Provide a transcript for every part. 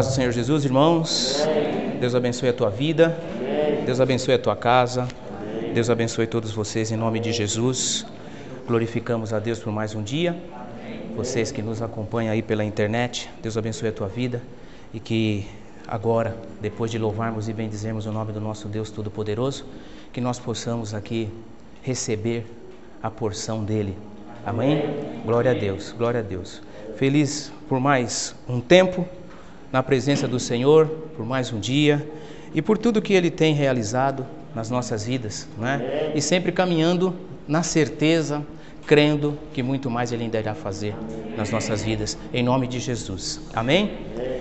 paz do Senhor Jesus, irmãos. Deus abençoe a tua vida. Deus abençoe a tua casa. Deus abençoe todos vocês em nome de Jesus. Glorificamos a Deus por mais um dia. Vocês que nos acompanham aí pela internet, Deus abençoe a tua vida e que agora, depois de louvarmos e bendizermos o nome do nosso Deus Todo-Poderoso, que nós possamos aqui receber a porção dele. Amém? Glória a Deus, glória a Deus. Feliz por mais um tempo na presença do Senhor, por mais um dia e por tudo que ele tem realizado nas nossas vidas, né? E sempre caminhando na certeza, crendo que muito mais ele ainda irá fazer nas nossas vidas, em nome de Jesus. Amém?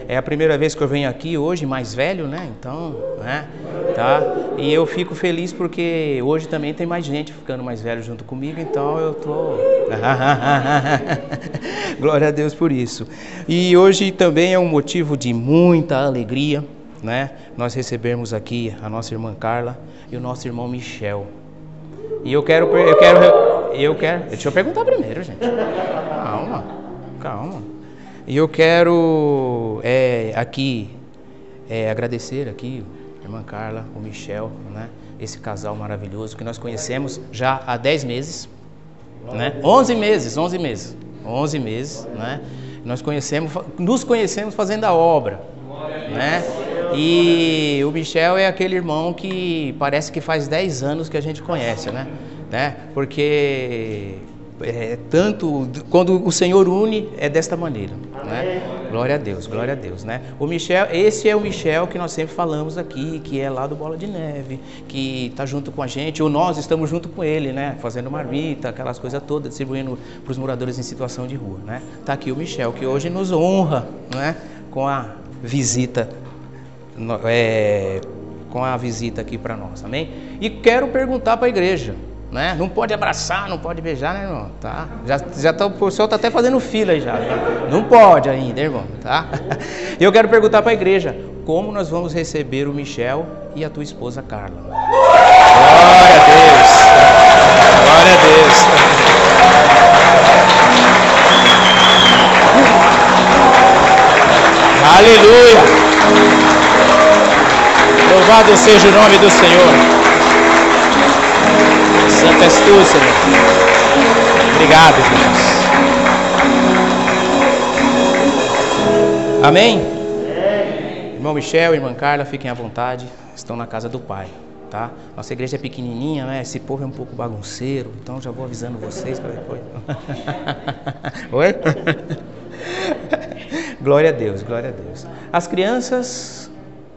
É a primeira vez que eu venho aqui hoje, mais velho, né? Então, né? Tá? E eu fico feliz porque hoje também tem mais gente ficando mais velho junto comigo, então eu tô. Glória a Deus por isso. E hoje também é um motivo de muita alegria, né? Nós recebemos aqui a nossa irmã Carla e o nosso irmão Michel. E eu quero, eu quero, eu quero. Deixa eu perguntar primeiro, gente. Calma, calma. E eu quero é, aqui é, agradecer aqui a irmã Carla, o Michel, né? Esse casal maravilhoso que nós conhecemos já há 10 meses, né? 11 meses, 11 meses, 11 meses, né? Nós conhecemos, nos conhecemos fazendo a obra, né? E o Michel é aquele irmão que parece que faz 10 anos que a gente conhece, né? Né? Porque é, tanto quando o Senhor une é desta maneira, né? Glória a Deus, glória a Deus, né? O Michel, esse é o Michel que nós sempre falamos aqui, que é lá do Bola de Neve, que está junto com a gente, ou nós estamos junto com ele, né? Fazendo marmita, aquelas coisas todas, distribuindo para os moradores em situação de rua, né? Tá aqui o Michel que hoje nos honra, né? Com a visita, é, com a visita aqui para nós, amém? E quero perguntar para a igreja, né? Não pode abraçar, não pode beijar, né, irmão? Tá? Já, já tá, o pessoal está até fazendo fila aí já. Não pode ainda, irmão, tá? E eu quero perguntar para a igreja, como nós vamos receber o Michel e a tua esposa Carla? Glória a Deus! Glória a Deus! Aleluia! Louvado seja o nome do Senhor. Santo és tu, Senhor. Obrigado, Jesus. Amém? Irmão Michel, irmã Carla, fiquem à vontade. Estão na casa do Pai, tá? Nossa igreja é pequenininha, né? Esse povo é um pouco bagunceiro, então já vou avisando vocês para depois. Oi? glória a Deus, glória a Deus. As crianças,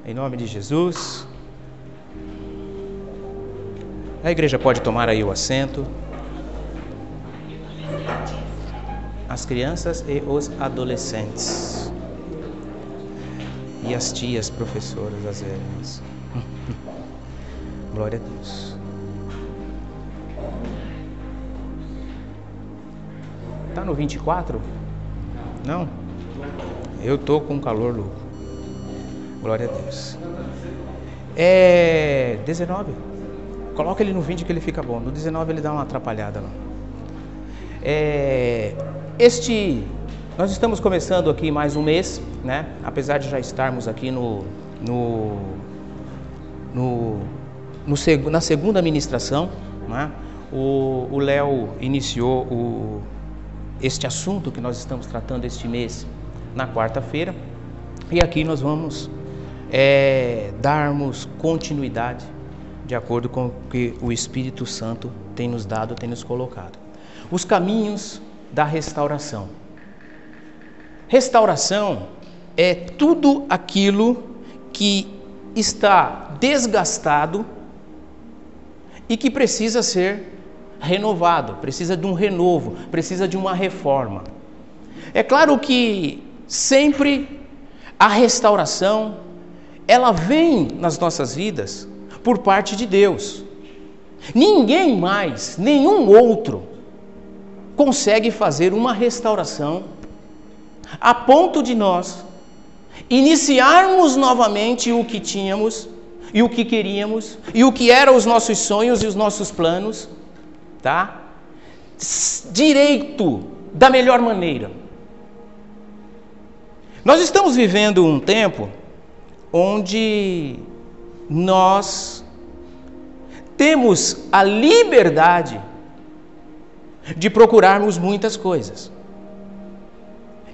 em nome de Jesus, a igreja pode tomar aí o assento. As crianças e os adolescentes. E as tias professoras, as velhas. Glória a Deus. Tá no 24? Não? Eu tô com calor louco. Glória a Deus. É 19. Coloca ele no 20 que ele fica bom. No 19 ele dá uma atrapalhada lá. É, este, nós estamos começando aqui mais um mês, né? Apesar de já estarmos aqui no, no, no, no na segunda administração, né? O Léo iniciou o, este assunto que nós estamos tratando este mês na quarta-feira e aqui nós vamos é, darmos continuidade de acordo com o que o Espírito Santo tem nos dado, tem nos colocado. Os caminhos da restauração. Restauração é tudo aquilo que está desgastado e que precisa ser renovado, precisa de um renovo, precisa de uma reforma. É claro que sempre a restauração ela vem nas nossas vidas por parte de Deus. Ninguém mais, nenhum outro, consegue fazer uma restauração a ponto de nós iniciarmos novamente o que tínhamos e o que queríamos e o que eram os nossos sonhos e os nossos planos, tá? Direito da melhor maneira. Nós estamos vivendo um tempo onde nós temos a liberdade de procurarmos muitas coisas.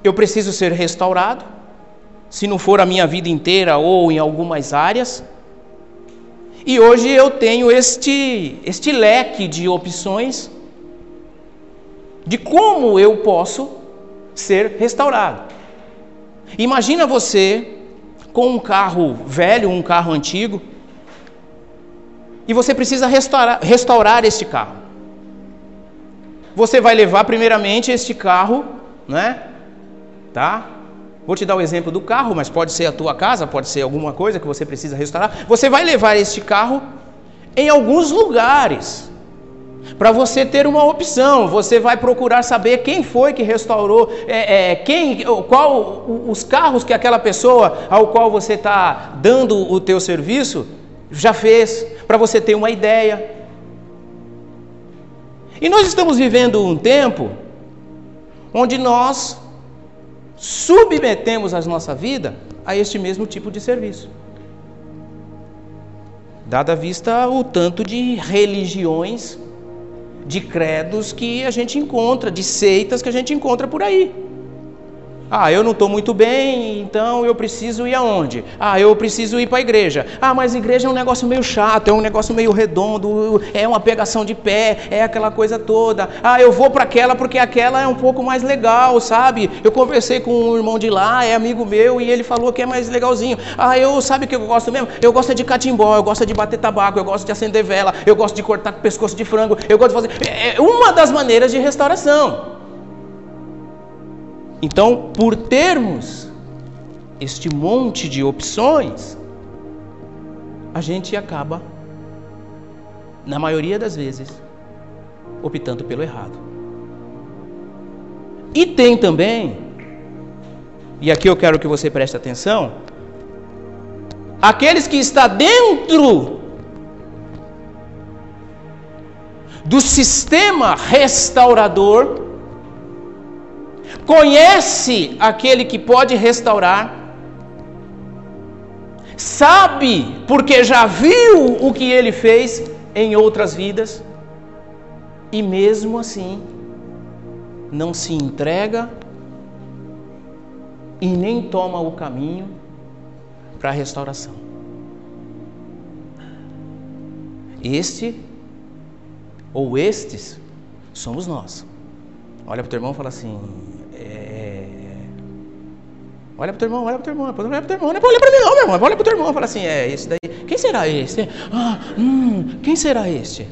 Eu preciso ser restaurado, se não for a minha vida inteira ou em algumas áreas. E hoje eu tenho este, este leque de opções de como eu posso ser restaurado. Imagina você com um carro velho, um carro antigo, e você precisa restaurar, restaurar este carro. Você vai levar primeiramente este carro, né? Tá? Vou te dar o exemplo do carro, mas pode ser a tua casa, pode ser alguma coisa que você precisa restaurar. Você vai levar este carro em alguns lugares. Para você ter uma opção, você vai procurar saber quem foi que restaurou, é, é, quem, qual os carros que aquela pessoa ao qual você está dando o teu serviço já fez, para você ter uma ideia. E nós estamos vivendo um tempo onde nós submetemos a nossa vida a este mesmo tipo de serviço. Dada vista o tanto de religiões, de credos que a gente encontra, de seitas que a gente encontra por aí. Ah, eu não estou muito bem, então eu preciso ir aonde? Ah, eu preciso ir para a igreja. Ah, mas igreja é um negócio meio chato, é um negócio meio redondo, é uma pegação de pé, é aquela coisa toda. Ah, eu vou para aquela porque aquela é um pouco mais legal, sabe? Eu conversei com um irmão de lá, é amigo meu, e ele falou que é mais legalzinho. Ah, eu sabe o que eu gosto mesmo? Eu gosto de catimbó, eu gosto de bater tabaco, eu gosto de acender vela, eu gosto de cortar pescoço de frango, eu gosto de fazer. É, é uma das maneiras de restauração. Então, por termos este monte de opções, a gente acaba, na maioria das vezes, optando pelo errado. E tem também, e aqui eu quero que você preste atenção, aqueles que está dentro do sistema restaurador conhece aquele que pode restaurar, sabe porque já viu o que ele fez em outras vidas, e mesmo assim não se entrega e nem toma o caminho para a restauração. Este ou estes somos nós. Olha para o teu irmão e fala assim: é... Olha pro teu irmão, olha pro teu irmão, olha pro teu irmão, não é olha pra mim não, meu irmão, olha pro teu irmão, fala assim, é esse daí, quem será esse? Ah, hum, quem será este?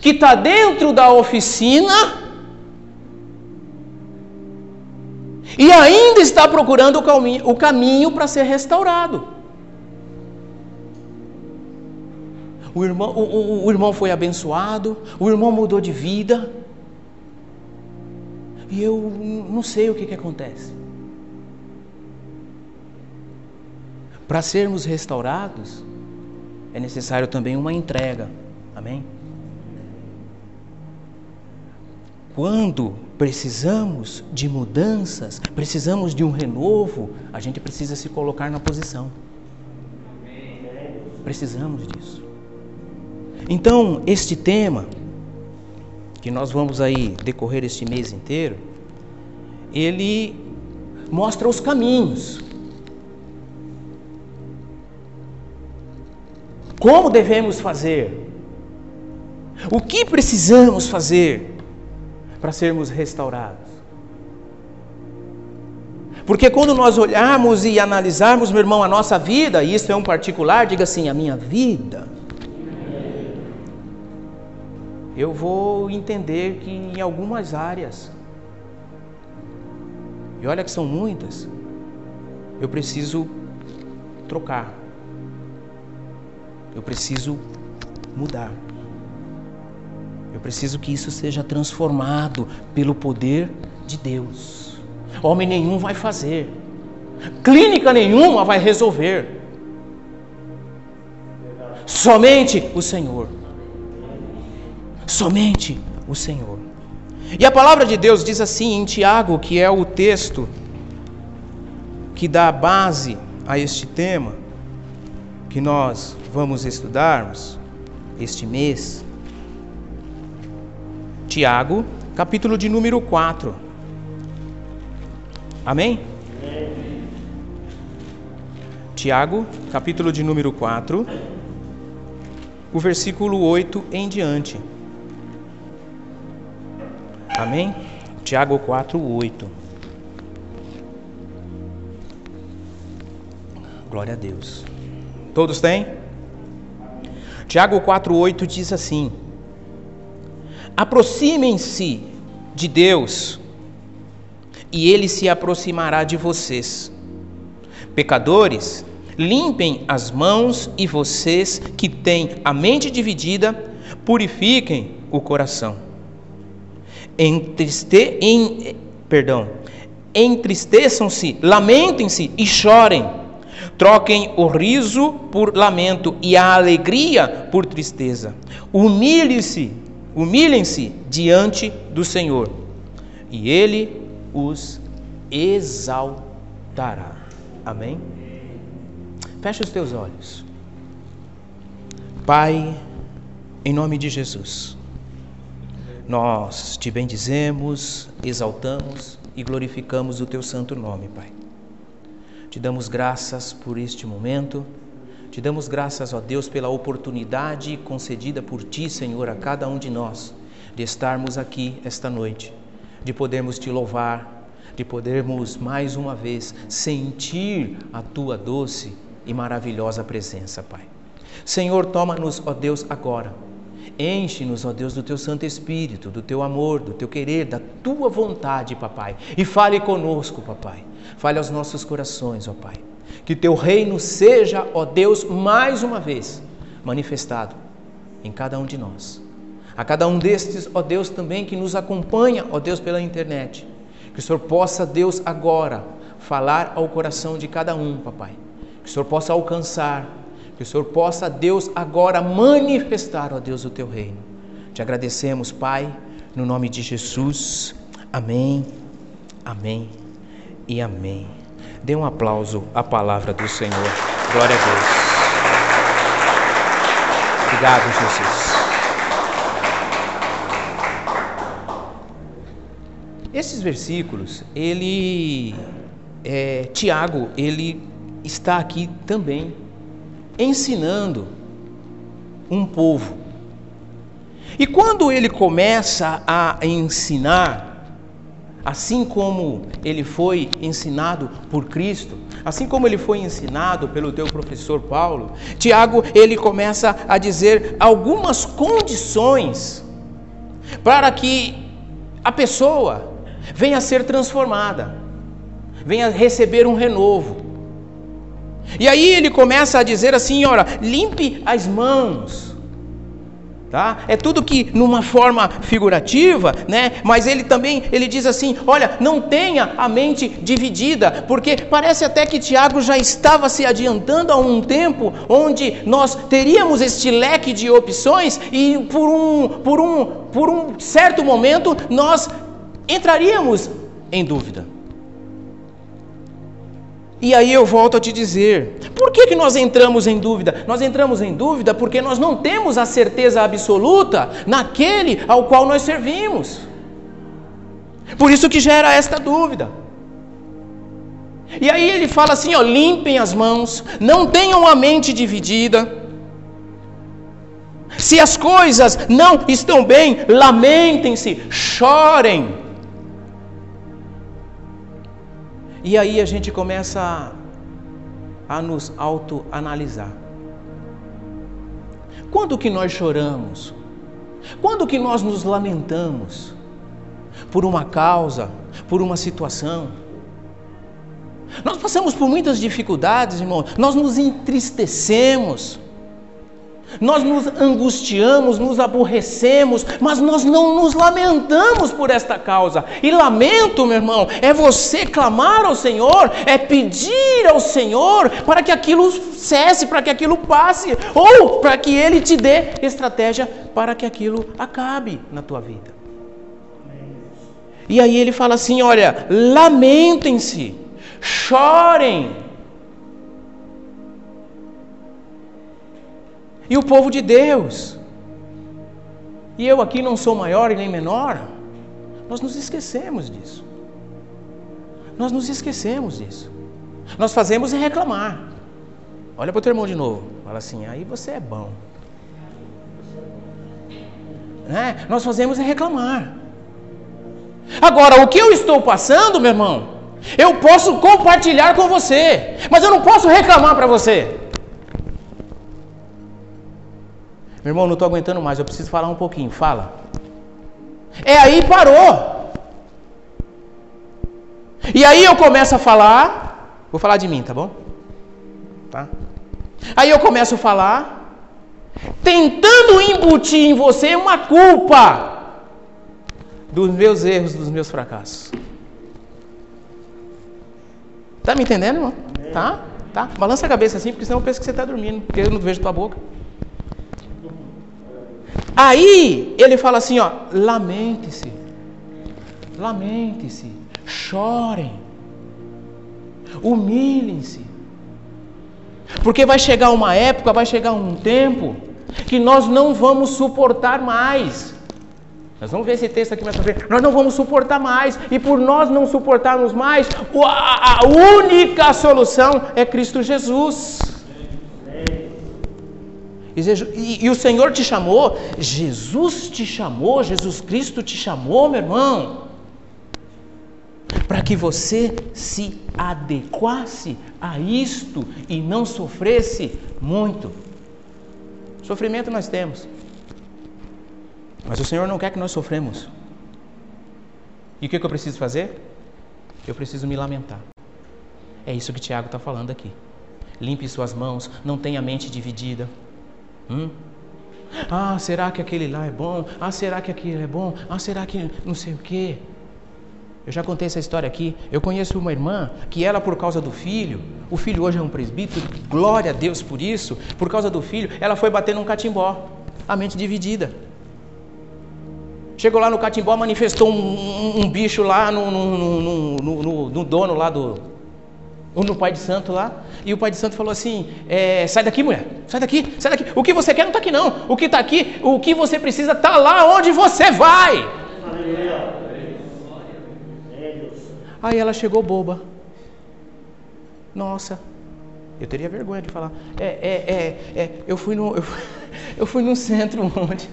Que está dentro da oficina e ainda está procurando o caminho, o caminho para ser restaurado. O irmão, o, o, o irmão foi abençoado, o irmão mudou de vida, e eu não sei o que, que acontece. Para sermos restaurados, é necessário também uma entrega. Amém? Quando precisamos de mudanças, precisamos de um renovo, a gente precisa se colocar na posição. Precisamos disso. Então, este tema que nós vamos aí decorrer este mês inteiro, ele mostra os caminhos. Como devemos fazer? O que precisamos fazer para sermos restaurados? Porque quando nós olharmos e analisarmos, meu irmão, a nossa vida, e isso é um particular, diga assim: a minha vida eu vou entender que em algumas áreas, e olha que são muitas, eu preciso trocar, eu preciso mudar, eu preciso que isso seja transformado pelo poder de Deus. Homem nenhum vai fazer, clínica nenhuma vai resolver, somente o Senhor somente o Senhor. E a palavra de Deus diz assim em Tiago, que é o texto que dá base a este tema que nós vamos estudarmos este mês. Tiago, capítulo de número 4. Amém? Tiago, capítulo de número 4, o versículo 8 em diante. Amém? Tiago 4, 8. Glória a Deus. Todos têm? Tiago 4,8 diz assim: Aproximem-se de Deus, e Ele se aproximará de vocês. Pecadores, limpem as mãos, e vocês que têm a mente dividida, purifiquem o coração. Entriste, em, perdão, entristeçam-se, lamentem-se e chorem. Troquem o riso por lamento e a alegria por tristeza. Humilhem-se, humilhem-se diante do Senhor, e ele os exaltará. Amém? Feche os teus olhos. Pai, em nome de Jesus, nós te bendizemos, exaltamos e glorificamos o teu santo nome, Pai. Te damos graças por este momento. Te damos graças, ó Deus, pela oportunidade concedida por Ti, Senhor, a cada um de nós, de estarmos aqui esta noite, de podermos Te louvar, de podermos mais uma vez sentir a Tua doce e maravilhosa presença, Pai. Senhor, toma-nos, ó Deus, agora. Enche-nos, ó Deus, do Teu Santo Espírito, do Teu amor, do Teu querer, da Tua vontade, Papai. E fale conosco, Papai Fale aos nossos corações, ó Pai. Que teu reino seja, ó Deus, mais uma vez manifestado em cada um de nós. A cada um destes, ó Deus, também que nos acompanha, ó Deus, pela internet. Que o Senhor possa, Deus, agora falar ao coração de cada um, papai. Que o Senhor possa alcançar, que o Senhor possa, Deus, agora manifestar, ó Deus, o teu reino. Te agradecemos, Pai, no nome de Jesus. Amém. Amém e amém. Dê um aplauso à palavra do Senhor. Glória a Deus. Obrigado, Jesus. Esses versículos, ele, é, Tiago, ele está aqui também ensinando um povo. E quando ele começa a ensinar, assim como ele foi ensinado por Cristo, assim como ele foi ensinado pelo teu professor Paulo, Tiago ele começa a dizer algumas condições para que a pessoa venha a ser transformada, venha receber um renovo. E aí ele começa a dizer assim, ora, limpe as mãos, Tá? É tudo que numa forma figurativa, né? Mas ele também ele diz assim: olha, não tenha a mente dividida, porque parece até que Tiago já estava se adiantando a um tempo onde nós teríamos este leque de opções e por um por um por um certo momento nós entraríamos em dúvida. E aí eu volto a te dizer: por que, que nós entramos em dúvida? Nós entramos em dúvida porque nós não temos a certeza absoluta naquele ao qual nós servimos. Por isso que gera esta dúvida. E aí ele fala assim: ó, limpem as mãos, não tenham a mente dividida. Se as coisas não estão bem, lamentem-se, chorem. E aí a gente começa a, a nos autoanalisar. Quando que nós choramos? Quando que nós nos lamentamos por uma causa, por uma situação? Nós passamos por muitas dificuldades, irmão. Nós nos entristecemos. Nós nos angustiamos, nos aborrecemos, mas nós não nos lamentamos por esta causa. E lamento, meu irmão, é você clamar ao Senhor, é pedir ao Senhor para que aquilo cesse, para que aquilo passe, ou para que Ele te dê estratégia para que aquilo acabe na tua vida. E aí ele fala assim: olha, lamentem-se, chorem. E o povo de Deus, e eu aqui não sou maior e nem menor, nós nos esquecemos disso. Nós nos esquecemos disso. Nós fazemos é reclamar. Olha para o teu irmão de novo. Fala assim, aí você é bom. Né? Nós fazemos é reclamar. Agora, o que eu estou passando, meu irmão, eu posso compartilhar com você, mas eu não posso reclamar para você. Meu irmão, não estou aguentando mais, eu preciso falar um pouquinho. Fala. É aí parou. E aí eu começo a falar. Vou falar de mim, tá bom? Tá? Aí eu começo a falar, tentando embutir em você uma culpa dos meus erros, dos meus fracassos. Tá me entendendo, irmão? Tá? Tá? Balança a cabeça assim, porque senão eu penso que você está dormindo, porque eu não vejo tua boca. Aí ele fala assim, ó, lamente-se, lamente-se, chorem, humilhem-se, porque vai chegar uma época, vai chegar um tempo que nós não vamos suportar mais. Nós vamos ver esse texto aqui mais pra frente. Nós não vamos suportar mais. E por nós não suportarmos mais, a única solução é Cristo Jesus. E, e, o Senhor te chamou, Jesus te chamou, Jesus Cristo te chamou, meu irmão, para que você se adequasse a isto e não sofresse muito. Sofrimento nós temos, mas o Senhor não quer que nós sofremos. E o que, que eu preciso fazer? Eu preciso me lamentar. É isso que Tiago está falando aqui. Limpe suas mãos, não tenha mente dividida. Hum? Ah, será que aquele lá é bom? Ah, será que aquele é bom? Ah, será que não sei o quê? Eu já contei essa história aqui. Eu conheço uma irmã que ela, por causa do filho, o filho hoje é um presbítero, glória a Deus por isso. Por causa do filho, ela foi bater num catimbó, a mente dividida. Chegou lá no catimbó, manifestou um, um, um bicho lá no, no, no, no, dono lá do. No pai de santo lá. E o pai de santo falou assim: é, sai daqui, mulher, sai daqui, sai daqui. O que você quer não está aqui, não. O que está aqui, o que você precisa está lá onde você vai. Aí ela chegou boba. Nossa, eu teria vergonha de falar. É, é, é, é eu fui no, eu fui, eu fui no centro ontem.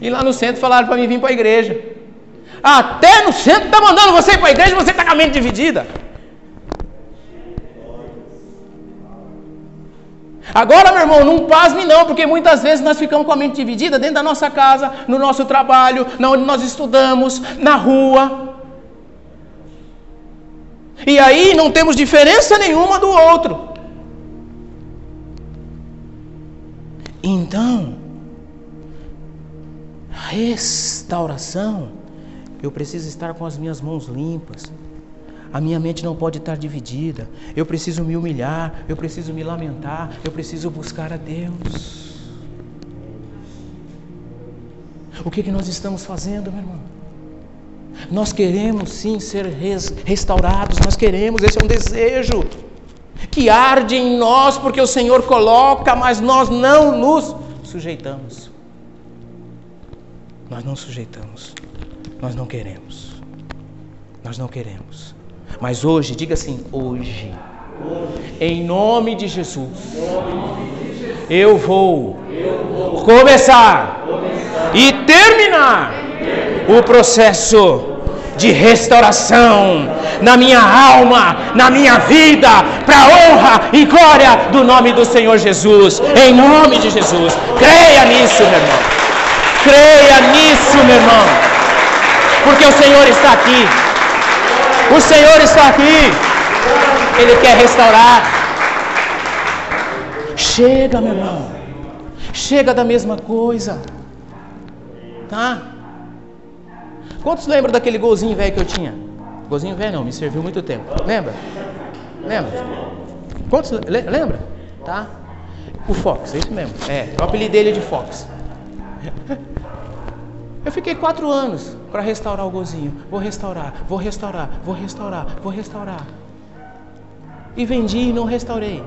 E lá no centro falaram para mim vir para a igreja. Até no centro está mandando você ir para a igreja, você está com a mente dividida. Agora, meu irmão, não pasme não, porque muitas vezes nós ficamos com a mente dividida dentro da nossa casa, no nosso trabalho, na onde nós estudamos, na rua. E aí não temos diferença nenhuma do outro. Então, restauração, eu preciso estar com as minhas mãos limpas. A minha mente não pode estar dividida. Eu preciso me humilhar, eu preciso me lamentar, eu preciso buscar a Deus. O que, que nós estamos fazendo, meu irmão? Nós queremos sim ser restaurados, nós queremos, esse é um desejo que arde em nós, porque o Senhor coloca, mas nós não nos sujeitamos. Nós não sujeitamos, nós não queremos, nós não queremos. Mas hoje, diga assim: hoje, em nome de Jesus, eu vou começar e terminar o processo de restauração na minha alma, na minha vida, para honra e glória do nome do Senhor Jesus, em nome de Jesus. Creia nisso, meu irmão. Creia nisso, meu irmão. Porque o Senhor está aqui. O Senhor está aqui. Ele quer restaurar. Chega, meu irmão. Chega da mesma coisa. Tá? Quantos lembram daquele golzinho velho que eu tinha? Golzinho velho não, me serviu muito tempo. Lembra? Lembra? Quantos lembra? Tá? O Fox, é isso mesmo. É, o apelido dele é de Fox. Eu fiquei quatro anos para restaurar o gozinho. Vou restaurar, vou restaurar, vou restaurar, vou restaurar. E vendi e não restaurei.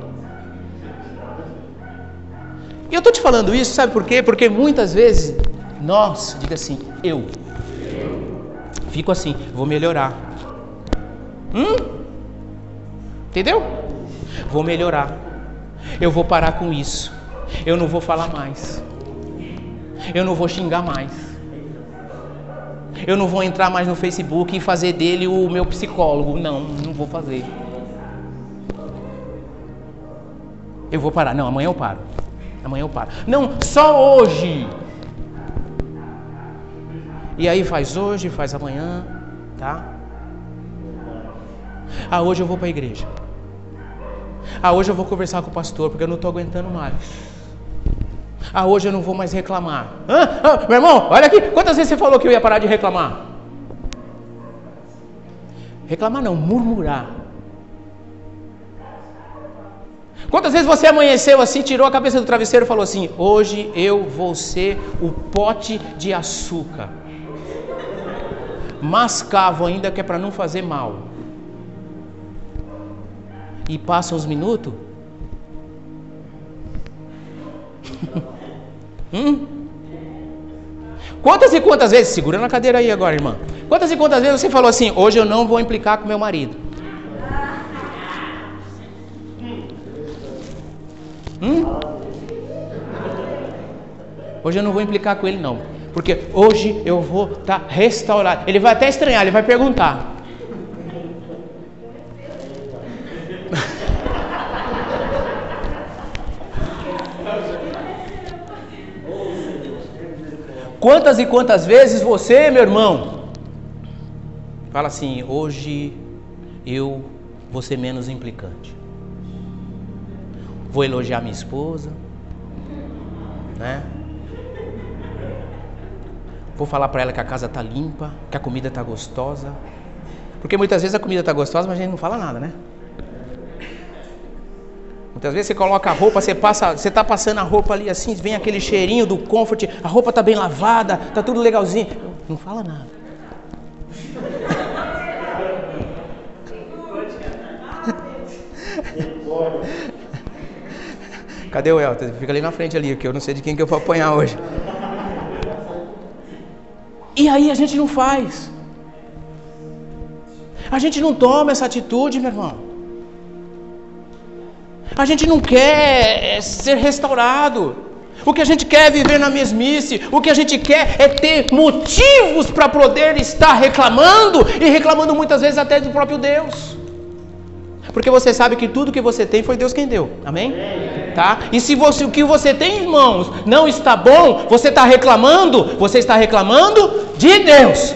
E eu estou te falando isso, sabe por quê? Porque muitas vezes nós, diga assim, eu, fico assim, vou melhorar. Hum? Entendeu? Vou melhorar. Eu vou parar com isso. Eu não vou falar mais. Eu não vou xingar mais. Eu não vou entrar mais no Facebook e fazer dele o meu psicólogo. Não, não vou fazer. Eu vou parar. Não, amanhã eu paro. Amanhã eu paro. Não, só hoje. E aí faz hoje, faz amanhã, tá? Ah, hoje eu vou para a igreja. Ah, hoje eu vou conversar com o pastor porque eu não estou aguentando mais. Ah, hoje eu não vou mais reclamar. Ah, meu irmão, olha aqui. Quantas vezes você falou que eu ia parar de reclamar? Reclamar não, murmurar. Quantas vezes você amanheceu assim, tirou a cabeça do travesseiro e falou assim: Hoje eu vou ser o pote de açúcar. Mascavo ainda que é para não fazer mal. E passam os minutos. hum? Quantas e quantas vezes, segura na cadeira aí agora, irmã. Quantas e quantas vezes você falou assim: Hoje eu não vou implicar com meu marido. Hum? Hoje eu não vou implicar com ele, não. Porque hoje eu vou estar tá restaurado. Ele vai até estranhar, ele vai perguntar. Quantas e quantas vezes você, meu irmão, fala assim: hoje eu vou ser menos implicante vou elogiar minha esposa, né? Vou falar para ela que a casa tá limpa, que a comida tá gostosa. Porque muitas vezes a comida tá gostosa, mas a gente não fala nada, né? Muitas vezes você coloca a roupa, você passa, você tá passando a roupa ali assim, vem aquele cheirinho do comfort, a roupa tá bem lavada, tá tudo legalzinho. Não fala nada. Cadê o Elton? Fica ali na frente ali, que eu não sei de quem que eu vou apanhar hoje. E aí a gente não faz. A gente não toma essa atitude, meu irmão. A gente não quer é, ser restaurado. O que a gente quer é viver na mesmice. O que a gente quer é ter motivos para poder estar reclamando e reclamando muitas vezes até do próprio Deus. Porque você sabe que tudo que você tem foi Deus quem deu. Amém? Tá? E se você, o que você tem em mãos não está bom, você está reclamando, você está reclamando de Deus.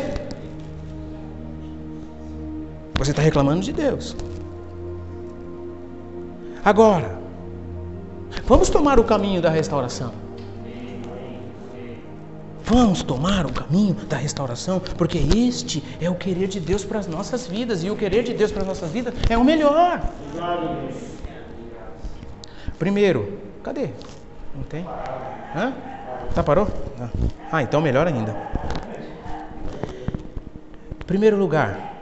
Você está reclamando de Deus. Agora, vamos tomar o caminho da restauração. Vamos tomar o caminho da restauração, porque este é o querer de Deus para as nossas vidas, e o querer de Deus para as nossas vidas é o melhor. Primeiro, cadê? Não tem? Hã? Tá, parou? Ah, então melhor ainda. Primeiro lugar,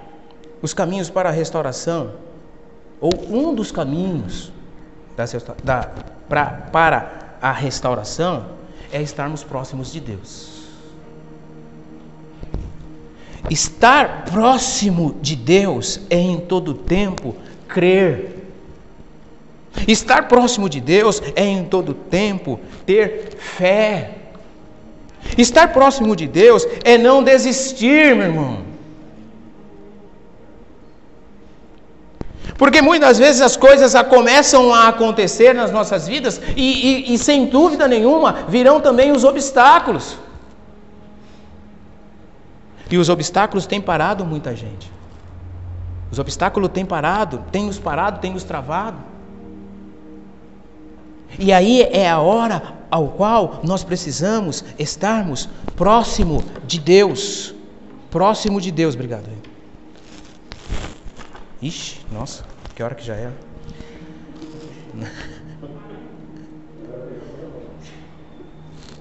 os caminhos para a restauração, ou um dos caminhos da, pra, para a restauração, é estarmos próximos de Deus. Estar próximo de Deus é em todo tempo crer. Estar próximo de Deus é em todo tempo ter fé. Estar próximo de Deus é não desistir, meu irmão. Porque muitas vezes as coisas começam a acontecer nas nossas vidas e, e, e sem dúvida nenhuma virão também os obstáculos. E os obstáculos têm parado muita gente. Os obstáculos têm parado, têm nos parado, têm nos travado. E aí é a hora ao qual nós precisamos estarmos próximo de Deus. Próximo de Deus, obrigado. Ixi, nossa, que hora que já é?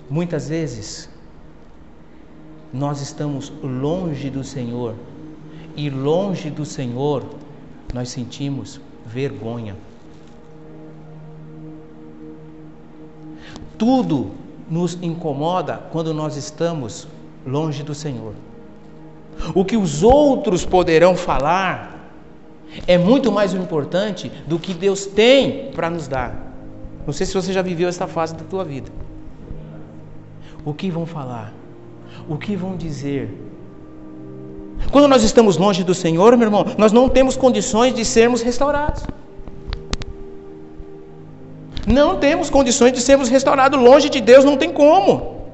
Muitas vezes nós estamos longe do Senhor, e longe do Senhor nós sentimos vergonha. Tudo nos incomoda quando nós estamos longe do Senhor. O que os outros poderão falar é muito mais importante do que Deus tem para nos dar. Não sei se você já viveu essa fase da tua vida. O que vão falar? O que vão dizer? Quando nós estamos longe do Senhor, meu irmão, nós não temos condições de sermos restaurados. Não temos condições de sermos restaurados. Longe de Deus não tem como.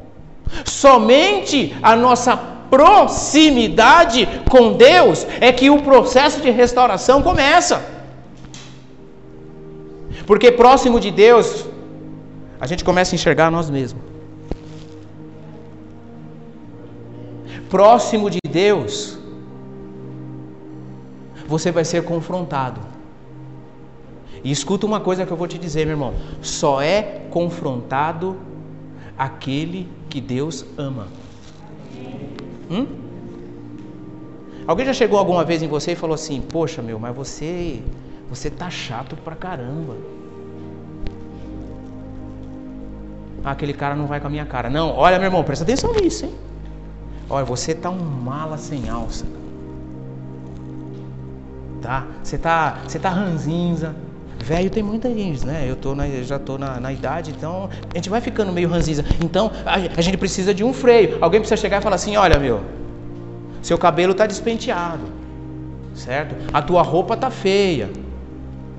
Somente a nossa proximidade com Deus é que o processo de restauração começa. Porque próximo de Deus, a gente começa a enxergar nós mesmos. Próximo de Deus, você vai ser confrontado. E escuta uma coisa que eu vou te dizer, meu irmão: só é confrontado aquele que Deus ama. Hum? Alguém já chegou alguma vez em você e falou assim: Poxa, meu, mas você, você tá chato pra caramba. Ah, aquele cara não vai com a minha cara. Não, olha, meu irmão, presta atenção nisso, hein? Olha, você tá um mala sem alça. Tá? Você tá, você tá ranzinza. Velho tem muita gente, né? Eu tô na, já estou na, na, idade, então a gente vai ficando meio ranzinza. Então a, a, gente precisa de um freio. Alguém precisa chegar e falar assim: olha, meu, seu cabelo está despenteado, certo? A tua roupa tá feia,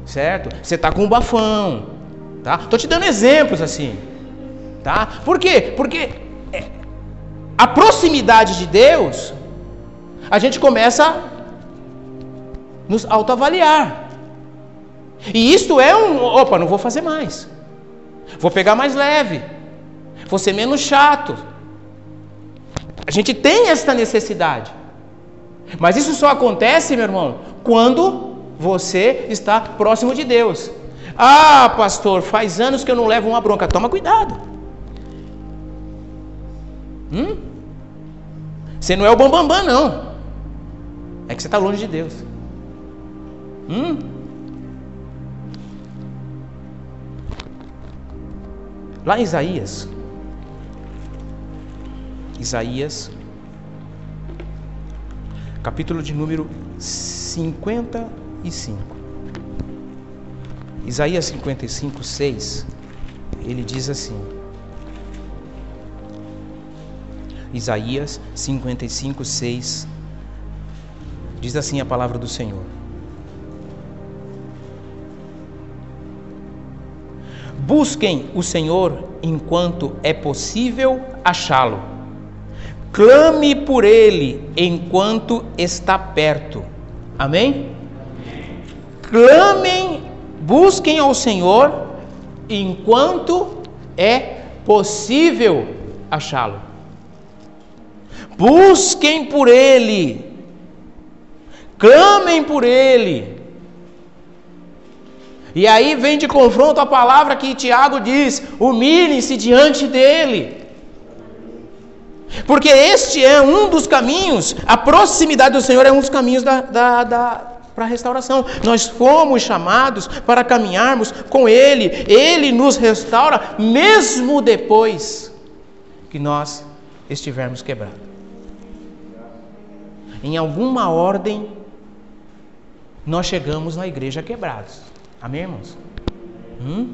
certo? Você tá com um bafão, tá? Tô te dando exemplos assim, tá? Por quê? Porque é, a proximidade de Deus, a gente começa a nos autoavaliar. E isto é um. Opa, não vou fazer mais. Vou pegar mais leve. Vou ser menos chato. A gente tem esta necessidade. Mas isso só acontece, meu irmão, quando você está próximo de Deus. Ah, pastor, faz anos que eu não levo uma bronca. Toma cuidado. Hum? Você não é o bambambam, bam, bam, não. É que você está longe de Deus. Hum? Lá em Isaías, Isaías, capítulo de número 55. Isaías 55, 6, ele diz assim. Isaías 55, 6, diz assim a palavra do Senhor. Busquem o Senhor enquanto é possível achá-lo. Clame por ele enquanto está perto. Amém? Clamem, busquem ao Senhor enquanto é possível achá-lo. Busquem por ele. Clamem por ele e aí vem de confronto a palavra que Tiago diz: humilhem-se diante dele. Porque este é um dos caminhos, a proximidade do Senhor é um dos caminhos da, da, da para a restauração. Nós fomos chamados para caminharmos com Ele. Ele nos restaura mesmo depois que nós estivermos quebrados. Em alguma ordem, nós chegamos na igreja quebrados. Amém, irmãos? Hum?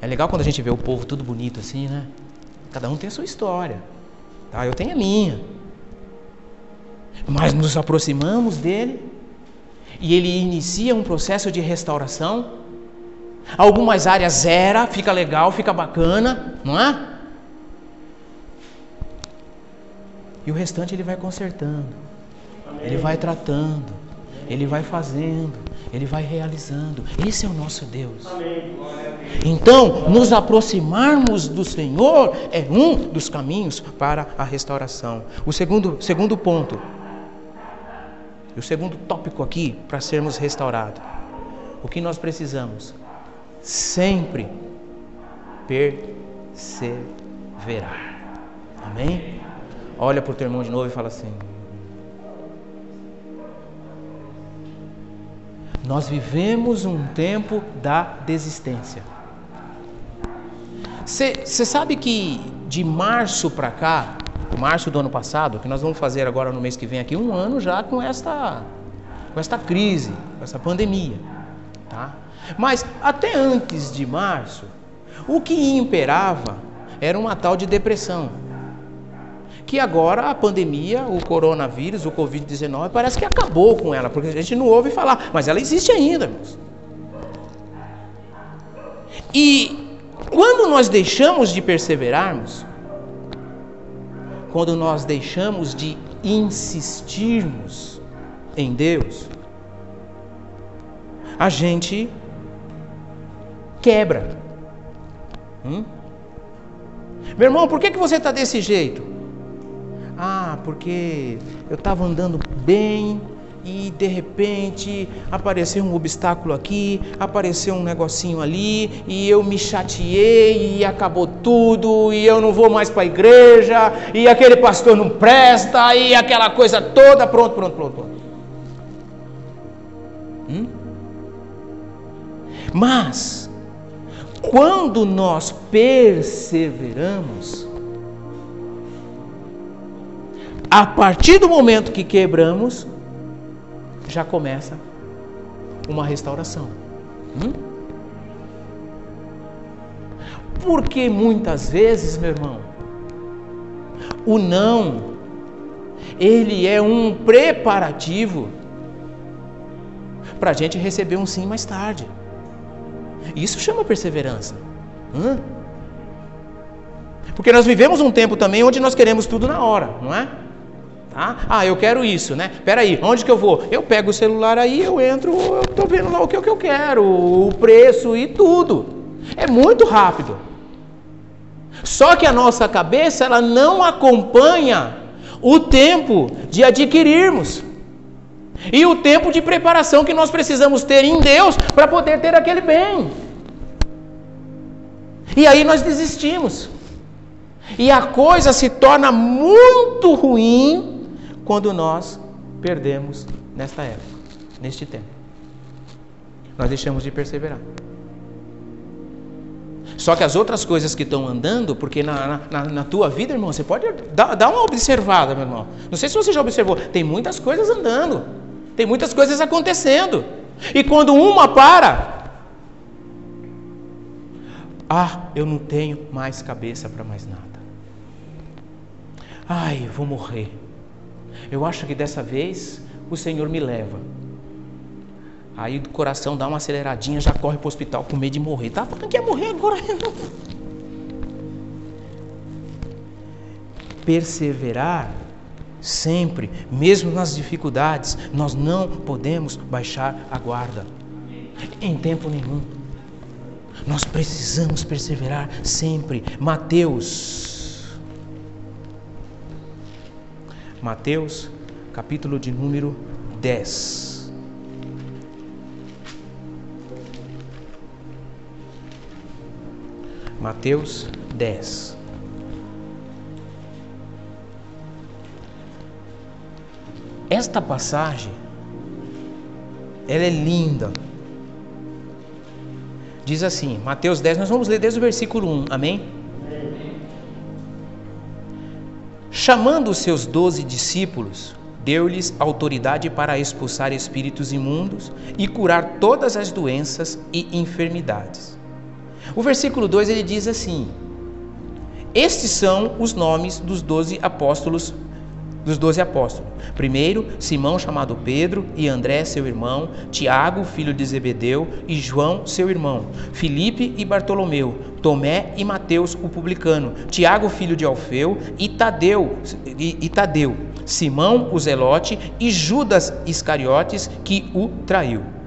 É legal quando a gente vê o povo tudo bonito assim, né? Cada um tem a sua história. Tá? Eu tenho a minha. Mas nos aproximamos dele e ele inicia um processo de restauração. Algumas áreas zera, fica legal, fica bacana, não é? E o restante ele vai consertando. Ele vai tratando. Ele vai fazendo, Ele vai realizando. Esse é o nosso Deus. Então, nos aproximarmos do Senhor é um dos caminhos para a restauração. O segundo, segundo ponto, o segundo tópico aqui para sermos restaurados. O que nós precisamos? Sempre perseverar. Amém? Olha para o teu irmão de novo e fala assim: Nós vivemos um tempo da desistência. Você sabe que de março para cá, março do ano passado, que nós vamos fazer agora no mês que vem aqui, um ano já com esta, com esta crise, com essa pandemia. Tá? Mas até antes de março, o que imperava era uma tal de depressão. Que agora a pandemia, o coronavírus, o Covid-19, parece que acabou com ela, porque a gente não ouve falar, mas ela existe ainda. Irmãos. E quando nós deixamos de perseverarmos, quando nós deixamos de insistirmos em Deus, a gente quebra. Hum? Meu irmão, por que, que você está desse jeito? Ah, porque eu estava andando bem e de repente apareceu um obstáculo aqui, apareceu um negocinho ali e eu me chateei e acabou tudo e eu não vou mais para a igreja e aquele pastor não presta e aquela coisa toda, pronto, pronto, pronto. pronto. Hum? Mas quando nós perseveramos, a partir do momento que quebramos, já começa uma restauração. Hum? Porque muitas vezes, meu irmão, o não, ele é um preparativo para a gente receber um sim mais tarde. Isso chama perseverança. Hã? Porque nós vivemos um tempo também onde nós queremos tudo na hora, não é? Tá? Ah, eu quero isso, né? Peraí, onde que eu vou? Eu pego o celular aí, eu entro, eu estou vendo lá o que, o que eu quero, o preço e tudo. É muito rápido. Só que a nossa cabeça ela não acompanha o tempo de adquirirmos. E o tempo de preparação que nós precisamos ter em Deus para poder ter aquele bem. E aí nós desistimos. E a coisa se torna muito ruim quando nós perdemos nesta época, neste tempo. Nós deixamos de perseverar. Só que as outras coisas que estão andando, porque na, na, na tua vida, irmão, você pode dar, dar uma observada, meu irmão. Não sei se você já observou, tem muitas coisas andando. Tem muitas coisas acontecendo. E quando uma para, ah, eu não tenho mais cabeça para mais nada. Ai, eu vou morrer. Eu acho que dessa vez o Senhor me leva. Aí o coração dá uma aceleradinha, já corre para o hospital com medo de morrer. Tá falando que ia morrer agora. Perseverar Sempre, mesmo nas dificuldades, nós não podemos baixar a guarda. Em tempo nenhum. Nós precisamos perseverar sempre. Mateus. Mateus, capítulo de número 10. Mateus 10. Esta passagem, ela é linda. Diz assim, Mateus 10, nós vamos ler desde o versículo 1, amém? Chamando os seus doze discípulos, deu-lhes autoridade para expulsar espíritos imundos e curar todas as doenças e enfermidades. O versículo 2 ele diz assim: Estes são os nomes dos doze apóstolos dos doze apóstolos. Primeiro, Simão, chamado Pedro, e André, seu irmão, Tiago, filho de Zebedeu, e João, seu irmão, Filipe e Bartolomeu, Tomé e Mateus, o publicano, Tiago, filho de Alfeu, e Tadeu, e, e Tadeu, Simão, o zelote, e Judas Iscariotes, que o traiu.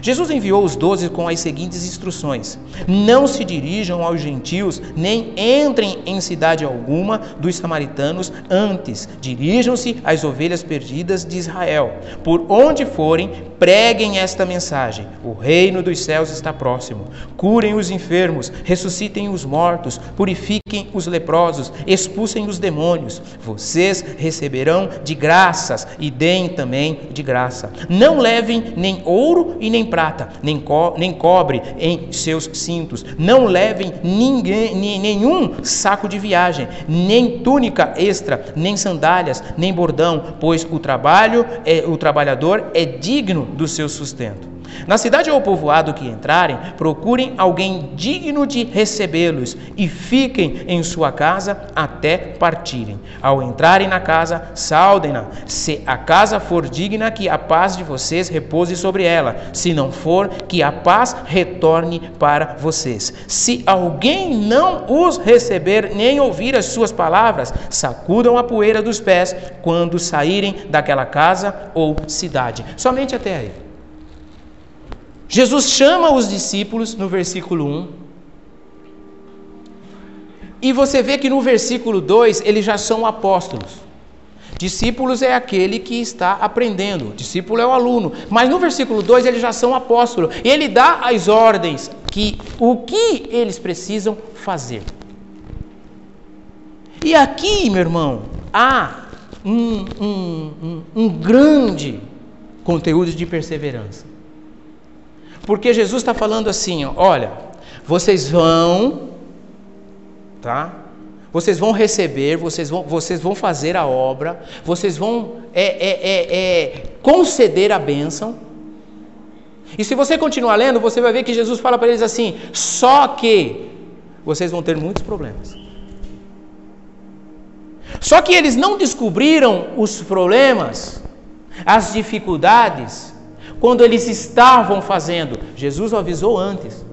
Jesus enviou os doze com as seguintes instruções: Não se dirijam aos gentios, nem entrem em cidade alguma dos samaritanos, antes dirijam-se às ovelhas perdidas de Israel. Por onde forem, preguem esta mensagem: O reino dos céus está próximo. Curem os enfermos, ressuscitem os mortos, purifiquem os leprosos, expulsem os demônios. Vocês receberão de graças e deem também de graça. Não levem nem ouro e nem prata, nem, co nem cobre em seus cintos. Não levem ninguém, nenhum saco de viagem, nem túnica extra, nem sandálias, nem bordão, pois o trabalho é o trabalhador é digno do seu sustento. Na cidade ou povoado que entrarem, procurem alguém digno de recebê-los e fiquem em sua casa até partirem. Ao entrarem na casa, saudem-na. Se a casa for digna, que a paz de vocês repouse sobre ela. Se não for, que a paz retorne para vocês. Se alguém não os receber nem ouvir as suas palavras, sacudam a poeira dos pés quando saírem daquela casa ou cidade. Somente até aí. Jesus chama os discípulos no versículo 1. E você vê que no versículo 2 eles já são apóstolos. Discípulos é aquele que está aprendendo, discípulo é o aluno. Mas no versículo 2 eles já são apóstolos. E ele dá as ordens que o que eles precisam fazer. E aqui, meu irmão, há um, um, um, um grande conteúdo de perseverança. Porque Jesus está falando assim: olha, vocês vão, tá? Vocês vão receber, vocês vão, vocês vão fazer a obra, vocês vão é, é, é, é, conceder a bênção. E se você continuar lendo, você vai ver que Jesus fala para eles assim: só que vocês vão ter muitos problemas. Só que eles não descobriram os problemas, as dificuldades, quando eles estavam fazendo. Jesus o avisou antes.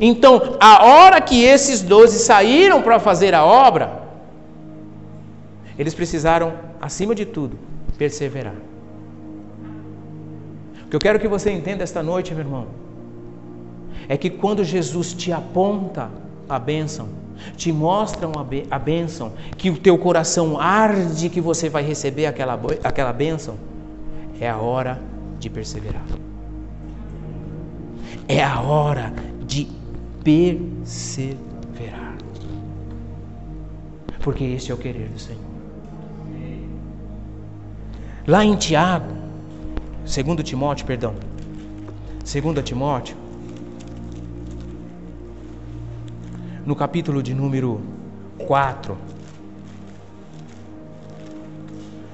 Então, a hora que esses doze saíram para fazer a obra, eles precisaram, acima de tudo, perseverar. O que eu quero que você entenda esta noite, meu irmão, é que quando Jesus te aponta a bênção, te mostram a bênção, que o teu coração arde que você vai receber aquela, aquela bênção, é a hora de perseverar. É a hora de perseverar. Porque esse é o querer do Senhor. Lá em Tiago, segundo Timóteo, perdão, segundo Timóteo, no capítulo de número 4.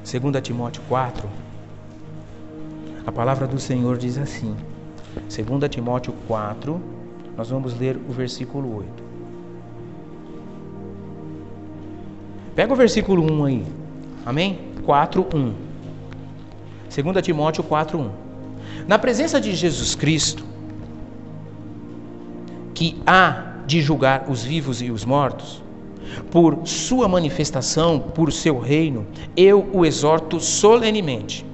2 Timóteo 4. A palavra do Senhor diz assim. 2 Timóteo 4, nós vamos ler o versículo 8. Pega o versículo 1 aí. Amém? 4, 1. 2 Timóteo 4, 1. Na presença de Jesus Cristo, que há de julgar os vivos e os mortos? Por sua manifestação, por seu reino, eu o exorto solenemente.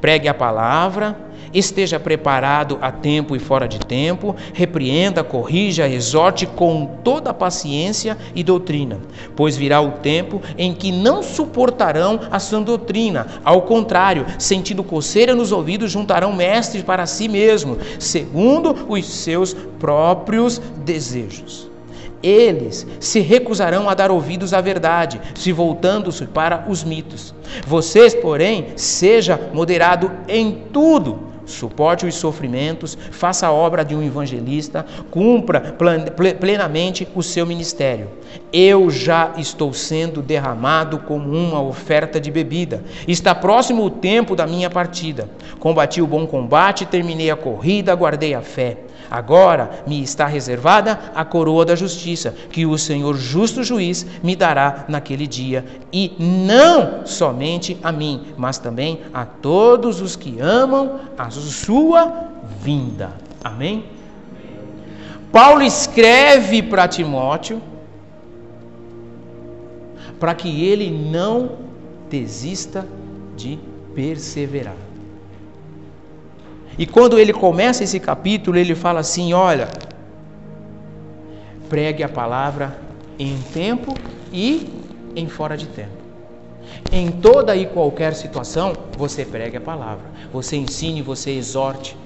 Pregue a palavra, esteja preparado a tempo e fora de tempo, repreenda, corrija, exorte com toda paciência e doutrina, pois virá o tempo em que não suportarão a sã doutrina, ao contrário, sentindo coceira nos ouvidos, juntarão mestres para si mesmos, segundo os seus próprios desejos. Eles se recusarão a dar ouvidos à verdade, se voltando-se para os mitos. Vocês, porém, seja moderado em tudo suporte os sofrimentos, faça a obra de um evangelista, cumpra plenamente o seu ministério. Eu já estou sendo derramado como uma oferta de bebida. Está próximo o tempo da minha partida. Combati o bom combate, terminei a corrida, guardei a fé. Agora me está reservada a coroa da justiça, que o Senhor justo juiz me dará naquele dia, e não somente a mim, mas também a todos os que amam a sua vinda. Amém? Paulo escreve para Timóteo para que ele não desista de perseverar. E quando ele começa esse capítulo, ele fala assim: olha, pregue a palavra em tempo e em fora de tempo. Em toda e qualquer situação, você pregue a palavra, você ensine, você exorte.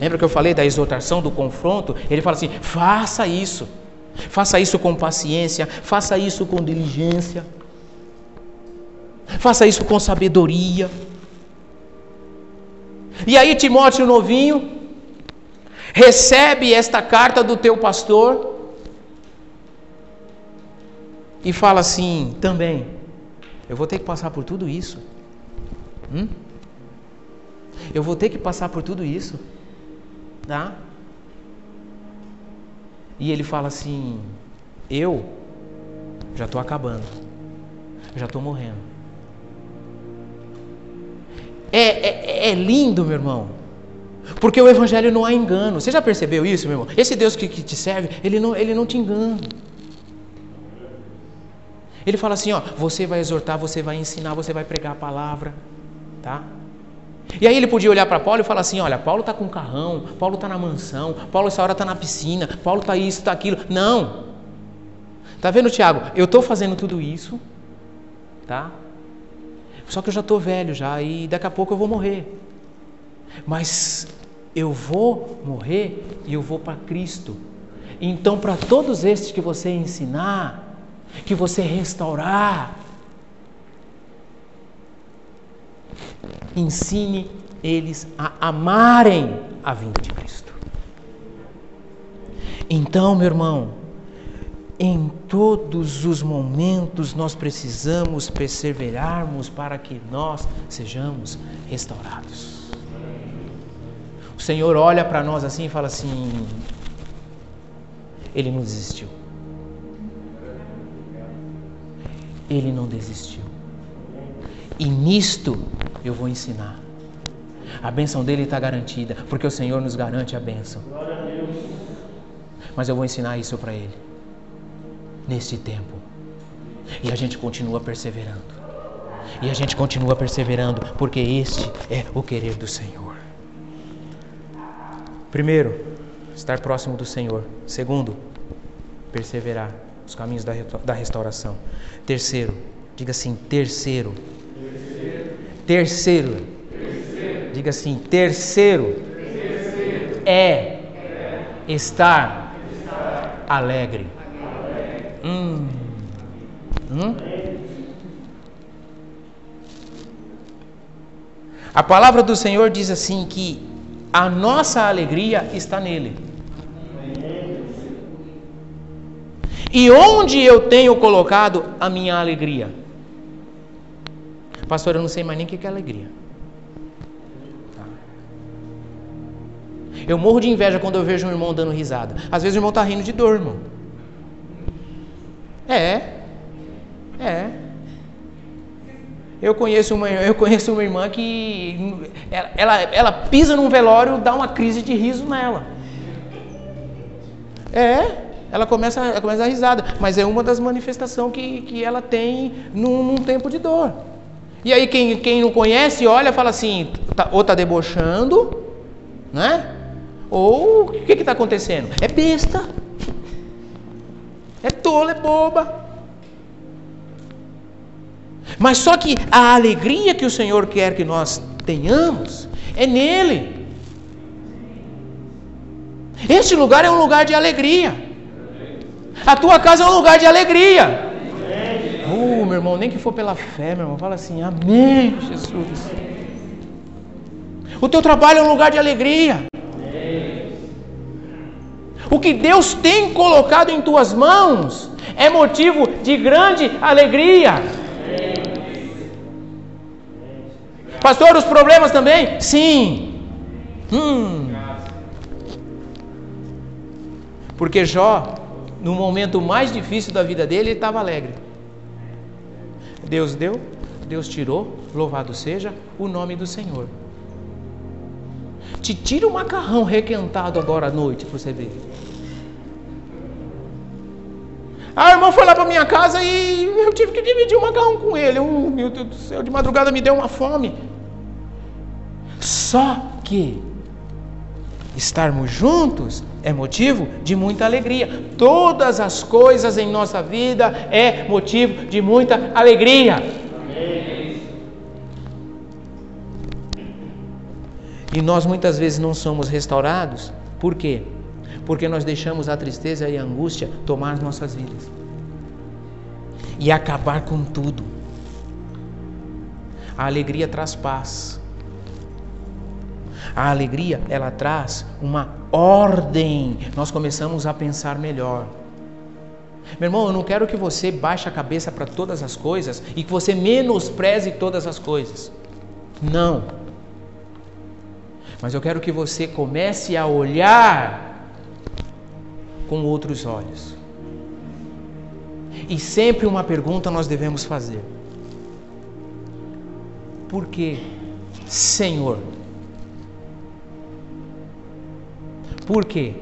Lembra que eu falei da exortação, do confronto? Ele fala assim: faça isso, faça isso com paciência, faça isso com diligência, faça isso com sabedoria. E aí, Timóteo novinho, recebe esta carta do teu pastor e fala assim também: eu vou ter que passar por tudo isso. Hum? Eu vou ter que passar por tudo isso. Tá? E ele fala assim: eu já estou acabando, já estou morrendo. É, é, é, lindo, meu irmão. Porque o Evangelho não há engano. Você já percebeu isso, meu irmão? Esse Deus que, que te serve, ele não, ele não te engana. Ele fala assim: ó, você vai exortar, você vai ensinar, você vai pregar a palavra, tá? E aí ele podia olhar para Paulo e falar assim: olha, Paulo está com um carrão, Paulo está na mansão, Paulo essa hora está na piscina, Paulo está isso, está aquilo. Não. Tá vendo, Tiago? Eu estou fazendo tudo isso, tá? Só que eu já estou velho já e daqui a pouco eu vou morrer. Mas eu vou morrer e eu vou para Cristo. Então, para todos estes que você ensinar, que você restaurar. Ensine eles a amarem a vinda de Cristo. Então, meu irmão, em todos os momentos nós precisamos perseverarmos para que nós sejamos restaurados. O Senhor olha para nós assim e fala assim: Ele não desistiu. ele não desistiu. E nisto eu vou ensinar. A bênção dele está garantida, porque o Senhor nos garante a bênção. Mas eu vou ensinar isso para ele, neste tempo. E a gente continua perseverando. E a gente continua perseverando, porque este é o querer do Senhor. Primeiro, estar próximo do Senhor. Segundo, perseverar os caminhos da, da restauração. Terceiro, diga assim: terceiro. Terceiro. terceiro. Diga assim: terceiro, terceiro. É, é estar, estar alegre. alegre. A palavra do Senhor diz assim que a nossa alegria está nele. E onde eu tenho colocado a minha alegria? Pastor, eu não sei mais nem o que é alegria. Tá. Eu morro de inveja quando eu vejo um irmão dando risada. Às vezes o irmão está rindo de dor, irmão. É. É. Eu conheço uma, eu conheço uma irmã que ela, ela, ela pisa num velório, dá uma crise de riso nela. É ela começa, ela começa a risada, mas é uma das manifestações que, que ela tem num, num tempo de dor. E aí quem, quem não conhece olha fala assim, tá, ou está debochando, né? Ou o que está acontecendo? É besta. É tola, é boba. Mas só que a alegria que o Senhor quer que nós tenhamos é nele. Este lugar é um lugar de alegria. A tua casa é um lugar de alegria. Oh, meu irmão, nem que for pela fé, meu irmão, fala assim: Amém, Jesus. O teu trabalho é um lugar de alegria. O que Deus tem colocado em tuas mãos é motivo de grande alegria. Pastor, os problemas também? Sim. Hum. Porque Jó no momento mais difícil da vida dele, ele estava alegre. Deus deu, Deus tirou, louvado seja o nome do Senhor. Te tira o macarrão requentado agora à noite para você ver. Ah, o irmão foi lá para minha casa e eu tive que dividir o macarrão com ele. Oh, meu Deus do céu, de madrugada me deu uma fome. Só que estarmos juntos é motivo de muita alegria. Todas as coisas em nossa vida é motivo de muita alegria. E nós muitas vezes não somos restaurados, por quê? Porque nós deixamos a tristeza e a angústia tomar as nossas vidas e acabar com tudo. A alegria traz paz. A alegria, ela traz uma ordem. Nós começamos a pensar melhor. Meu irmão, eu não quero que você baixe a cabeça para todas as coisas e que você menospreze todas as coisas. Não. Mas eu quero que você comece a olhar com outros olhos. E sempre uma pergunta nós devemos fazer: Por que, Senhor? Por quê?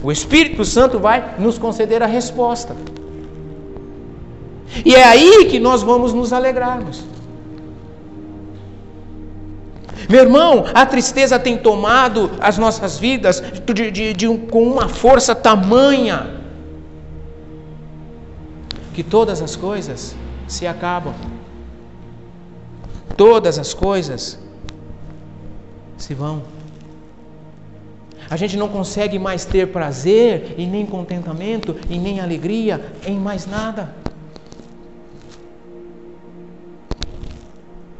O Espírito Santo vai nos conceder a resposta. E é aí que nós vamos nos alegrarmos. Meu irmão, a tristeza tem tomado as nossas vidas de, de, de, com uma força tamanha que todas as coisas se acabam. Todas as coisas se vão. A gente não consegue mais ter prazer e nem contentamento e nem alegria em mais nada.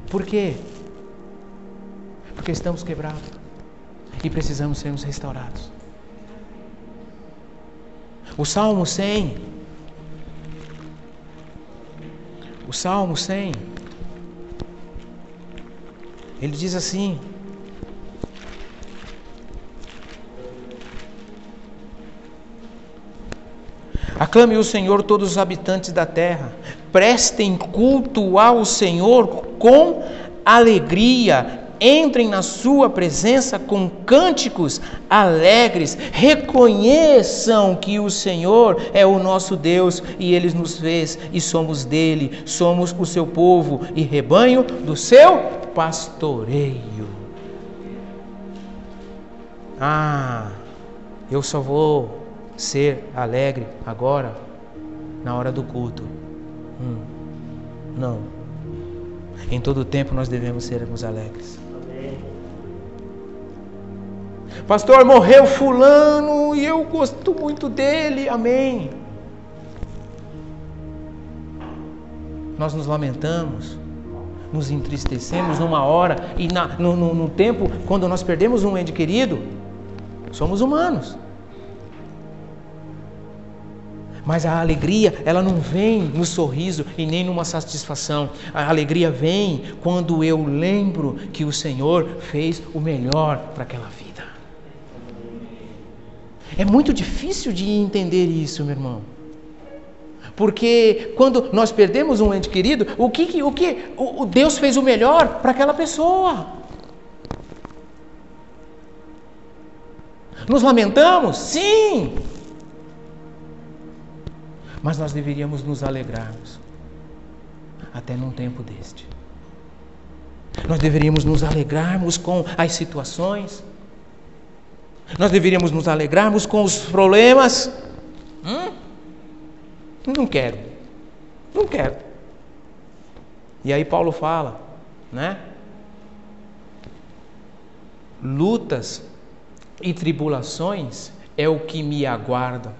Por quê? Porque estamos quebrados e precisamos sermos restaurados. O Salmo 100, o Salmo 100, ele diz assim: Aclame o Senhor todos os habitantes da terra. Prestem culto ao Senhor com alegria. Entrem na sua presença com cânticos alegres. Reconheçam que o Senhor é o nosso Deus e ele nos fez e somos dele. Somos o seu povo e rebanho do seu pastoreio. Ah, eu só vou ser alegre agora, na hora do culto. Hum, não. Em todo tempo nós devemos sermos alegres. Pastor, morreu fulano e eu gosto muito dele. Amém. Nós nos lamentamos, nos entristecemos numa hora e na, no, no, no tempo, quando nós perdemos um ente querido, somos humanos. Mas a alegria, ela não vem no sorriso e nem numa satisfação. A alegria vem quando eu lembro que o Senhor fez o melhor para aquela vida. É muito difícil de entender isso, meu irmão. Porque quando nós perdemos um ente querido, o que, o que o Deus fez o melhor para aquela pessoa? Nos lamentamos? Sim. Mas nós deveríamos nos alegrarmos, até num tempo deste. Nós deveríamos nos alegrarmos com as situações, nós deveríamos nos alegrarmos com os problemas. Hum? Não quero, não quero. E aí Paulo fala, né? Lutas e tribulações é o que me aguarda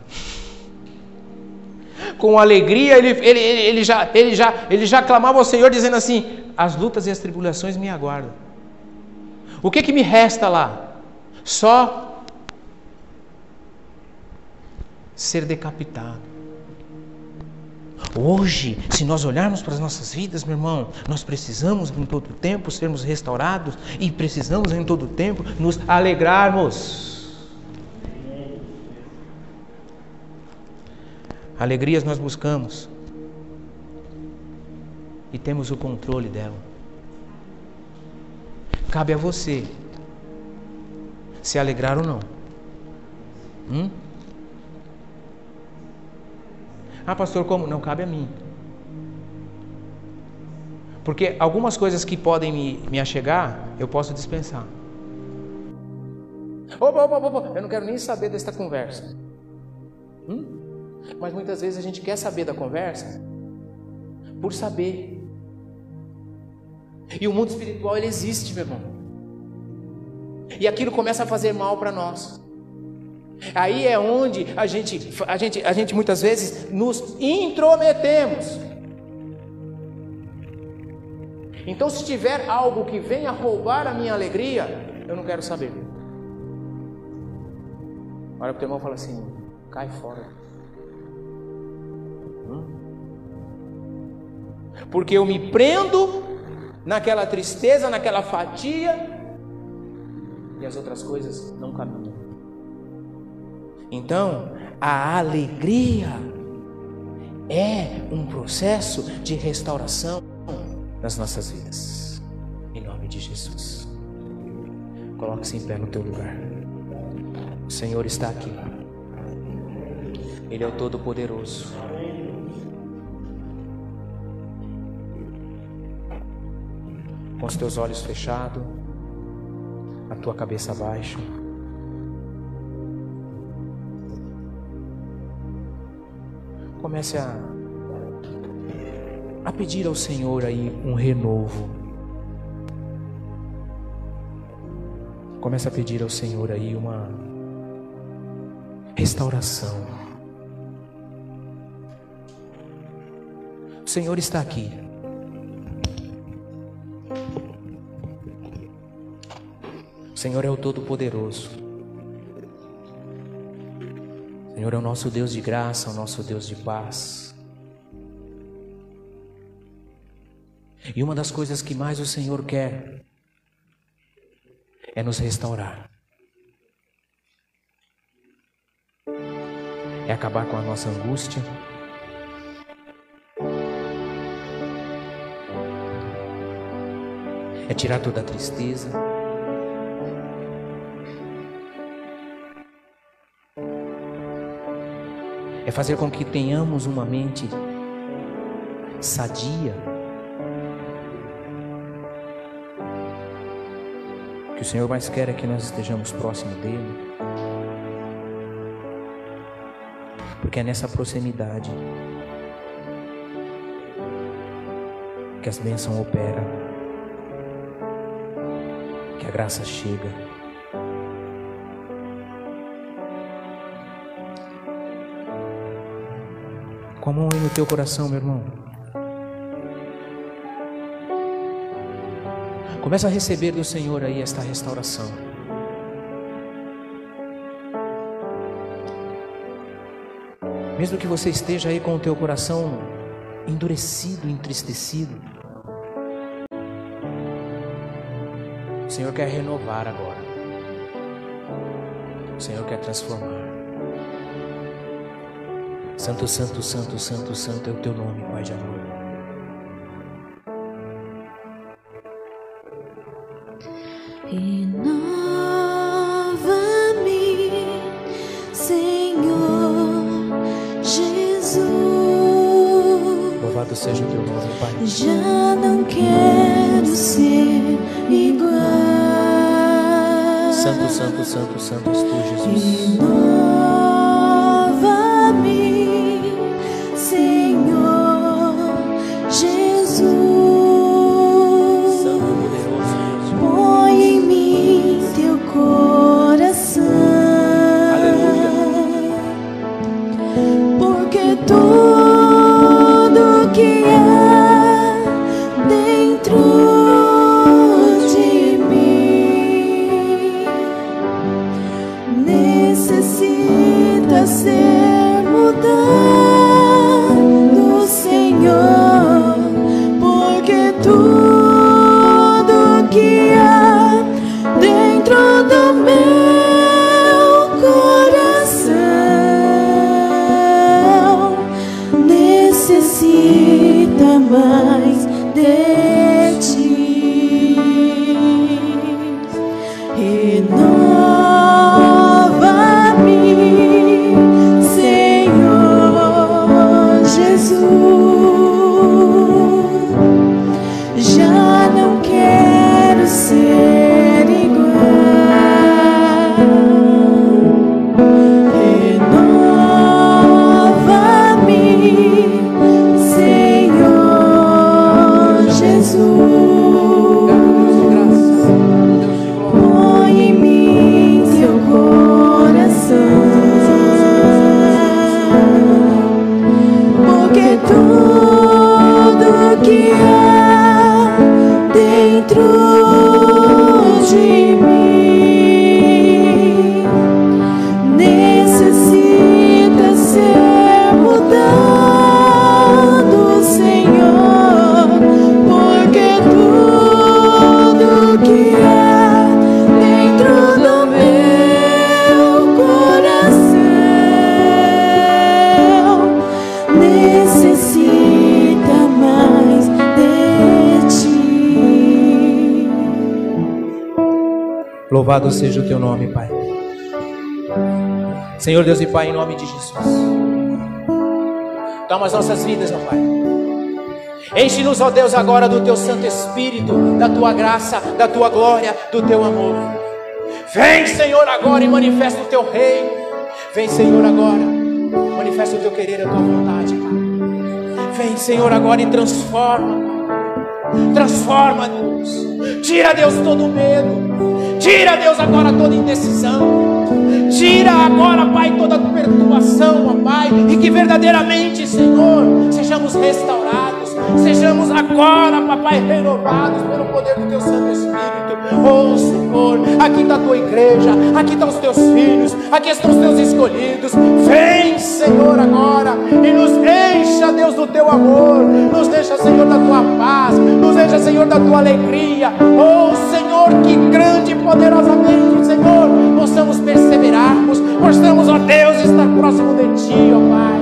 com alegria, ele, ele, ele, já, ele, já, ele já clamava ao Senhor, dizendo assim: As lutas e as tribulações me aguardam. O que, que me resta lá? Só ser decapitado. Hoje, se nós olharmos para as nossas vidas, meu irmão, nós precisamos em todo tempo sermos restaurados e precisamos em todo tempo nos alegrarmos. Alegrias nós buscamos e temos o controle dela. Cabe a você se alegrar ou não. Hum? Ah, pastor, como? Não cabe a mim. Porque algumas coisas que podem me, me achegar, eu posso dispensar. Opa, opa, opa, eu não quero nem saber desta conversa. Hum? Mas muitas vezes a gente quer saber da conversa por saber. E o mundo espiritual ele existe, meu irmão. E aquilo começa a fazer mal para nós. Aí é onde a gente, a gente, a gente muitas vezes nos intrometemos. Então, se tiver algo que venha roubar a minha alegria, eu não quero saber. Olha para o teu irmão e fala assim: cai fora. Porque eu me prendo naquela tristeza, naquela fatia, e as outras coisas não caminham. Então, a alegria é um processo de restauração nas nossas vidas. Em nome de Jesus. Coloque-se em pé no teu lugar. O Senhor está aqui. Ele é o Todo-Poderoso. Com os teus olhos fechados, a tua cabeça baixa. Comece a, a pedir ao Senhor aí um renovo. Comece a pedir ao Senhor aí uma restauração. O Senhor está aqui. O Senhor é o Todo-Poderoso. Senhor é o nosso Deus de graça, o nosso Deus de paz. E uma das coisas que mais o Senhor quer é nos restaurar. É acabar com a nossa angústia. É tirar toda a tristeza. é fazer com que tenhamos uma mente sadia. O que o Senhor mais quer é que nós estejamos próximo dEle. Porque é nessa proximidade que as bênçãos operam, graça chega. Com a mão aí no teu coração, meu irmão. Começa a receber do Senhor aí esta restauração. Mesmo que você esteja aí com o teu coração endurecido, entristecido, Senhor quer renovar agora. O Senhor quer transformar. Santo, santo, santo, santo, santo é o teu nome, Pai de amor. Louvado seja o teu nome, Pai. Senhor Deus e Pai, em nome de Jesus. Toma as nossas vidas, ó Pai. Enche-nos, ó Deus, agora do teu Santo Espírito, da tua graça, da tua glória, do teu amor. Vem, Senhor, agora e manifesta o teu reino. Vem, Senhor, agora. Manifesta o teu querer, a tua vontade, Pai. Vem, Senhor, agora e transforma, Pai. Transforma, Deus. Tira, Deus, todo medo. Tira, Deus, agora toda indecisão. Tira agora, Pai, toda perturbação, ó Pai, e que verdadeiramente, Senhor, sejamos restaurados, sejamos agora, Papai, renovados pelo poder do Teu Santo Espírito. Oh, Senhor, aqui está a Tua igreja, aqui estão os Teus filhos, aqui estão os Teus escolhidos. Vem, Senhor, agora e nos encha, Deus, do Teu amor, nos deixa, Senhor, da Tua paz, nos encha, Senhor, da Tua alegria. Oh, Senhor, que grande e poderosamente, Senhor, possamos perseverarmos, possamos, ó Deus, estar próximo de Ti, ó Pai,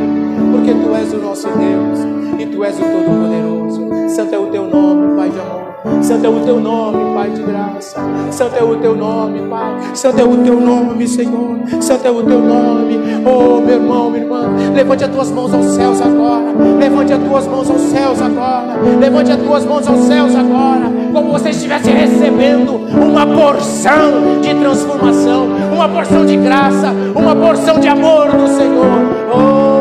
porque Tu és o nosso Deus Tu és o Todo-Poderoso. Santo é o Teu nome, Pai de amor. Santo é o Teu nome, Pai de graça. Santo é o Teu nome, Pai. Santo é o Teu nome, Senhor. Santo é o Teu nome. Oh, meu irmão, minha irmã, levante as tuas mãos aos céus agora. Levante as tuas mãos aos céus agora. Levante as tuas mãos aos céus agora. Como você estivesse recebendo uma porção de transformação, uma porção de graça, uma porção de amor do Senhor. Oh,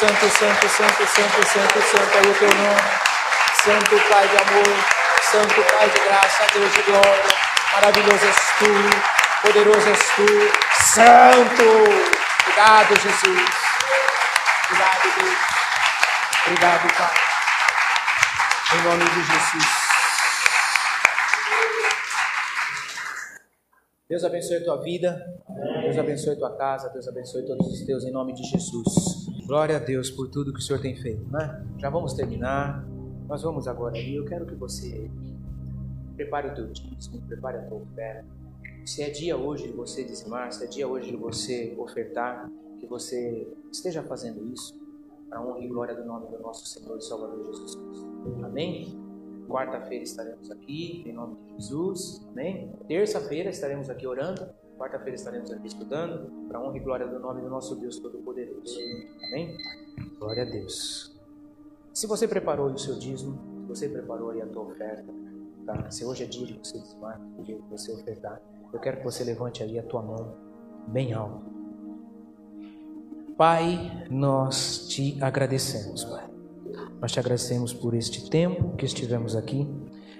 Santo, santo, santo, santo, santo, santo, é o teu nome. Santo Pai de amor, Santo Pai de graça, Deus de glória. Maravilhoso és tu, poderoso és tu, Santo. Obrigado, Jesus. Obrigado, Deus. Obrigado, Pai. Em nome de Jesus. Deus abençoe a tua vida, Deus abençoe a tua casa, Deus abençoe todos os teus em nome de Jesus. Glória a Deus por tudo que o Senhor tem feito, né? Já vamos terminar. Nós vamos agora ali. Eu quero que você prepare o teu dízimo, prepare a tua oferta. Se é dia hoje de você dizimar, se é dia hoje de você ofertar, que você esteja fazendo isso para honra e glória do nome do nosso Senhor e Salvador Jesus Cristo. Amém? Quarta-feira estaremos aqui, em nome de Jesus. Amém? Terça-feira estaremos aqui orando. Quarta-feira estaremos aqui estudando, para honra e glória do nome do nosso Deus Todo-Poderoso. Amém? Glória a Deus. Se você preparou o seu dízimo, se você preparou a tua oferta, tá? se hoje é dia de você dizimar, dia de você ofertar, eu quero que você levante aí a tua mão bem alto. Pai, nós te agradecemos, Pai. Nós te agradecemos por este tempo que estivemos aqui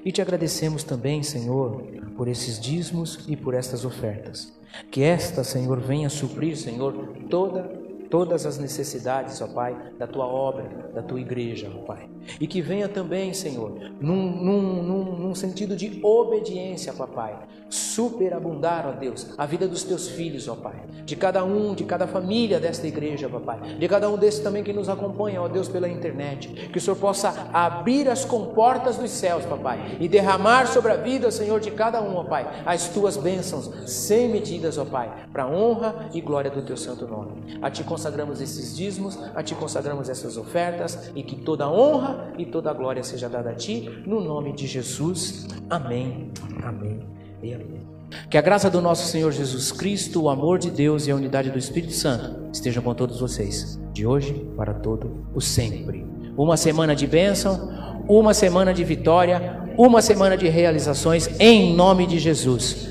e te agradecemos também, Senhor, por esses dízimos e por estas ofertas. Que esta, Senhor, venha suprir, Senhor, toda todas as necessidades, ó Pai, da tua obra, da tua igreja, ó Pai. E que venha também, Senhor, num, num, num, num sentido de obediência, papai, superabundar, ó Deus, a vida dos teus filhos, ó Pai, de cada um, de cada família desta igreja, papai, de cada um desses também que nos acompanha, ó Deus, pela internet, que o Senhor possa abrir as comportas dos céus, papai, e derramar sobre a vida, Senhor, de cada um, ó Pai, as tuas bênçãos sem medidas, ó Pai, para honra e glória do teu santo nome. A ti consagramos esses dízimos, a ti consagramos essas ofertas e que toda honra e toda glória seja dada a ti, no nome de Jesus. Amém. Amém. E amém. Que a graça do nosso Senhor Jesus Cristo, o amor de Deus e a unidade do Espírito Santo estejam com todos vocês, de hoje para todo o sempre. Uma semana de bênção, uma semana de vitória, uma semana de realizações em nome de Jesus.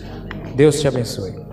Deus te abençoe.